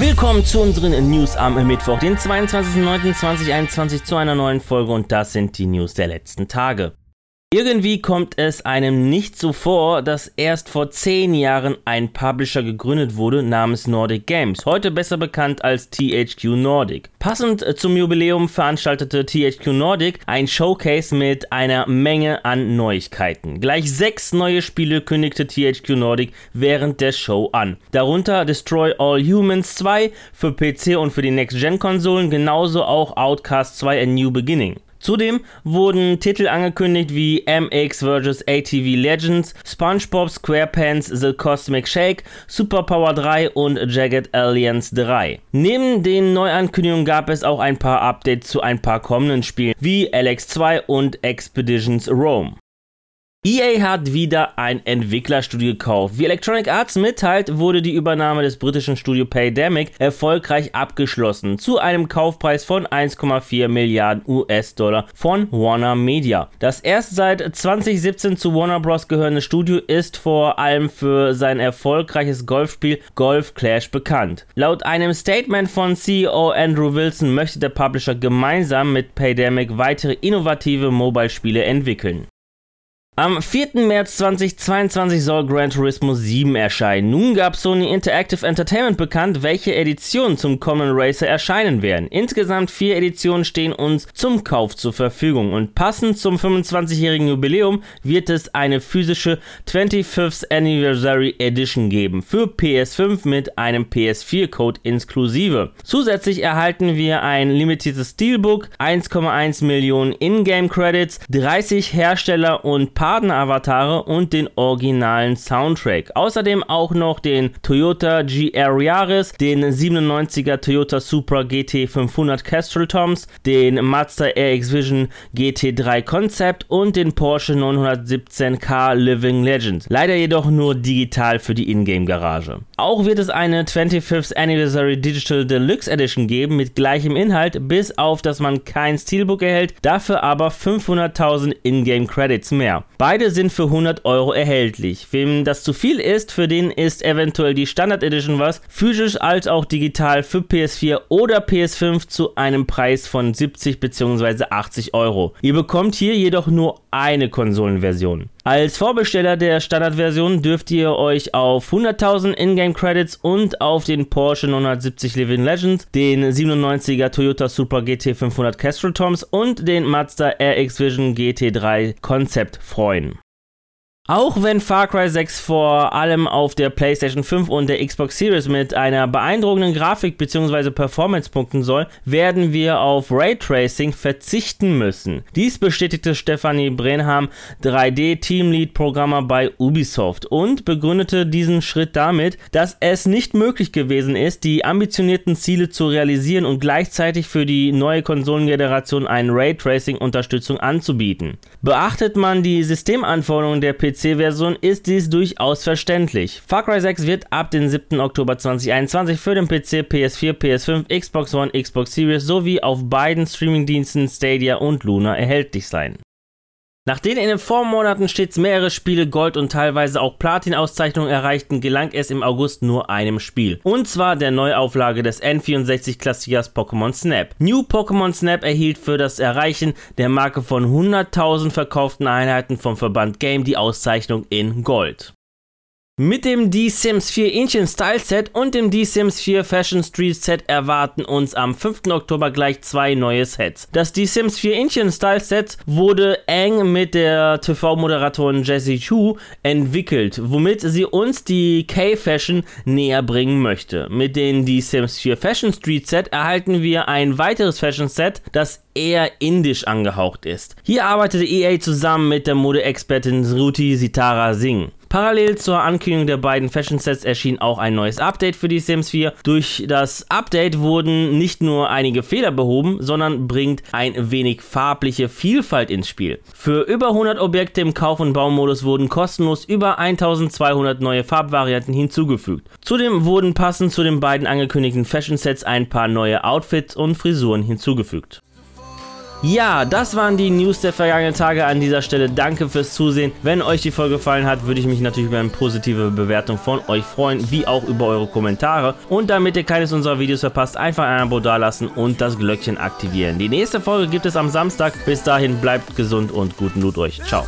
Willkommen zu unseren News am Mittwoch, den 22.09.2021 zu einer neuen Folge und das sind die News der letzten Tage. Irgendwie kommt es einem nicht so vor, dass erst vor 10 Jahren ein Publisher gegründet wurde namens Nordic Games, heute besser bekannt als THQ Nordic. Passend zum Jubiläum veranstaltete THQ Nordic ein Showcase mit einer Menge an Neuigkeiten. Gleich sechs neue Spiele kündigte THQ Nordic während der Show an. Darunter Destroy All Humans 2 für PC und für die Next-Gen-Konsolen, genauso auch Outcast 2 A New Beginning. Zudem wurden Titel angekündigt wie MX vs. ATV Legends, SpongeBob SquarePants The Cosmic Shake, Superpower 3 und Jagged Alliance 3. Neben den Neuankündigungen gab es auch ein paar Updates zu ein paar kommenden Spielen wie LX2 und Expeditions Rome. EA hat wieder ein Entwicklerstudio gekauft. Wie Electronic Arts mitteilt, wurde die Übernahme des britischen Studio Paydemic erfolgreich abgeschlossen zu einem Kaufpreis von 1,4 Milliarden US-Dollar von Warner Media. Das erst seit 2017 zu Warner Bros. gehörende Studio ist vor allem für sein erfolgreiches Golfspiel Golf Clash bekannt. Laut einem Statement von CEO Andrew Wilson möchte der Publisher gemeinsam mit Paydemic weitere innovative Mobile-Spiele entwickeln. Am 4. März 2022 soll Gran Turismo 7 erscheinen. Nun gab Sony Interactive Entertainment bekannt, welche Editionen zum Common Racer erscheinen werden. Insgesamt vier Editionen stehen uns zum Kauf zur Verfügung und passend zum 25-jährigen Jubiläum wird es eine physische 25th Anniversary Edition geben für PS5 mit einem PS4-Code inklusive. Zusätzlich erhalten wir ein limitiertes Steelbook, 1,1 Millionen Ingame Credits, 30 Hersteller und Partner Partner-Avatare und den originalen Soundtrack. Außerdem auch noch den Toyota GR Yaris, den 97er Toyota Supra GT 500 Castrol Toms, den Mazda RX Vision GT3 Concept und den Porsche 917K Living Legend. Leider jedoch nur digital für die Ingame-Garage. Auch wird es eine 25th Anniversary Digital Deluxe Edition geben mit gleichem Inhalt, bis auf dass man kein Steelbook erhält, dafür aber 500.000 Ingame Credits mehr. Beide sind für 100 Euro erhältlich. Wem das zu viel ist, für den ist eventuell die Standard Edition was, physisch als auch digital für PS4 oder PS5 zu einem Preis von 70 bzw. 80 Euro. Ihr bekommt hier jedoch nur eine Konsolenversion. Als Vorbesteller der Standardversion dürft ihr euch auf 100.000 Ingame Credits und auf den Porsche 970 Living Legends, den 97er Toyota Supra GT 500 Castrol Toms und den Mazda RX Vision GT3 Concept freuen. Auch wenn Far Cry 6 vor allem auf der PlayStation 5 und der Xbox Series mit einer beeindruckenden Grafik bzw. Performance punkten soll, werden wir auf Raytracing verzichten müssen. Dies bestätigte Stephanie Brenham, 3D-Teamlead-Programmer bei Ubisoft und begründete diesen Schritt damit, dass es nicht möglich gewesen ist, die ambitionierten Ziele zu realisieren und gleichzeitig für die neue Konsolengeneration eine Raytracing-Unterstützung anzubieten. Beachtet man die Systemanforderungen der PC PC-Version ist dies durchaus verständlich. Far Cry 6 wird ab dem 7. Oktober 2021 für den PC, PS4, PS5, Xbox One, Xbox Series sowie auf beiden Streamingdiensten Stadia und Luna erhältlich sein. Nachdem in den Vormonaten stets mehrere Spiele Gold und teilweise auch Platin-Auszeichnungen erreichten, gelang es im August nur einem Spiel. Und zwar der Neuauflage des N64-Klassikers Pokémon Snap. New Pokémon Snap erhielt für das Erreichen der Marke von 100.000 verkauften Einheiten vom Verband Game die Auszeichnung in Gold. Mit dem D-Sims 4 Ancient Style Set und dem D-Sims 4 Fashion Street Set erwarten uns am 5. Oktober gleich zwei neue Sets. Das D-Sims 4 Ancient Style Set wurde eng mit der TV-Moderatorin Jessie Chu entwickelt, womit sie uns die K-Fashion näher bringen möchte. Mit dem D-Sims 4 Fashion Street Set erhalten wir ein weiteres Fashion Set, das eher indisch angehaucht ist. Hier arbeitete EA zusammen mit der Modeexpertin Sruti Sitara Singh. Parallel zur Ankündigung der beiden Fashion Sets erschien auch ein neues Update für die Sims 4. Durch das Update wurden nicht nur einige Fehler behoben, sondern bringt ein wenig farbliche Vielfalt ins Spiel. Für über 100 Objekte im Kauf- und Baumodus wurden kostenlos über 1200 neue Farbvarianten hinzugefügt. Zudem wurden passend zu den beiden angekündigten Fashion Sets ein paar neue Outfits und Frisuren hinzugefügt. Ja, das waren die News der vergangenen Tage an dieser Stelle. Danke fürs Zusehen. Wenn euch die Folge gefallen hat, würde ich mich natürlich über eine positive Bewertung von euch freuen, wie auch über eure Kommentare. Und damit ihr keines unserer Videos verpasst, einfach ein Abo dalassen und das Glöckchen aktivieren. Die nächste Folge gibt es am Samstag. Bis dahin bleibt gesund und guten Loot euch. Ciao.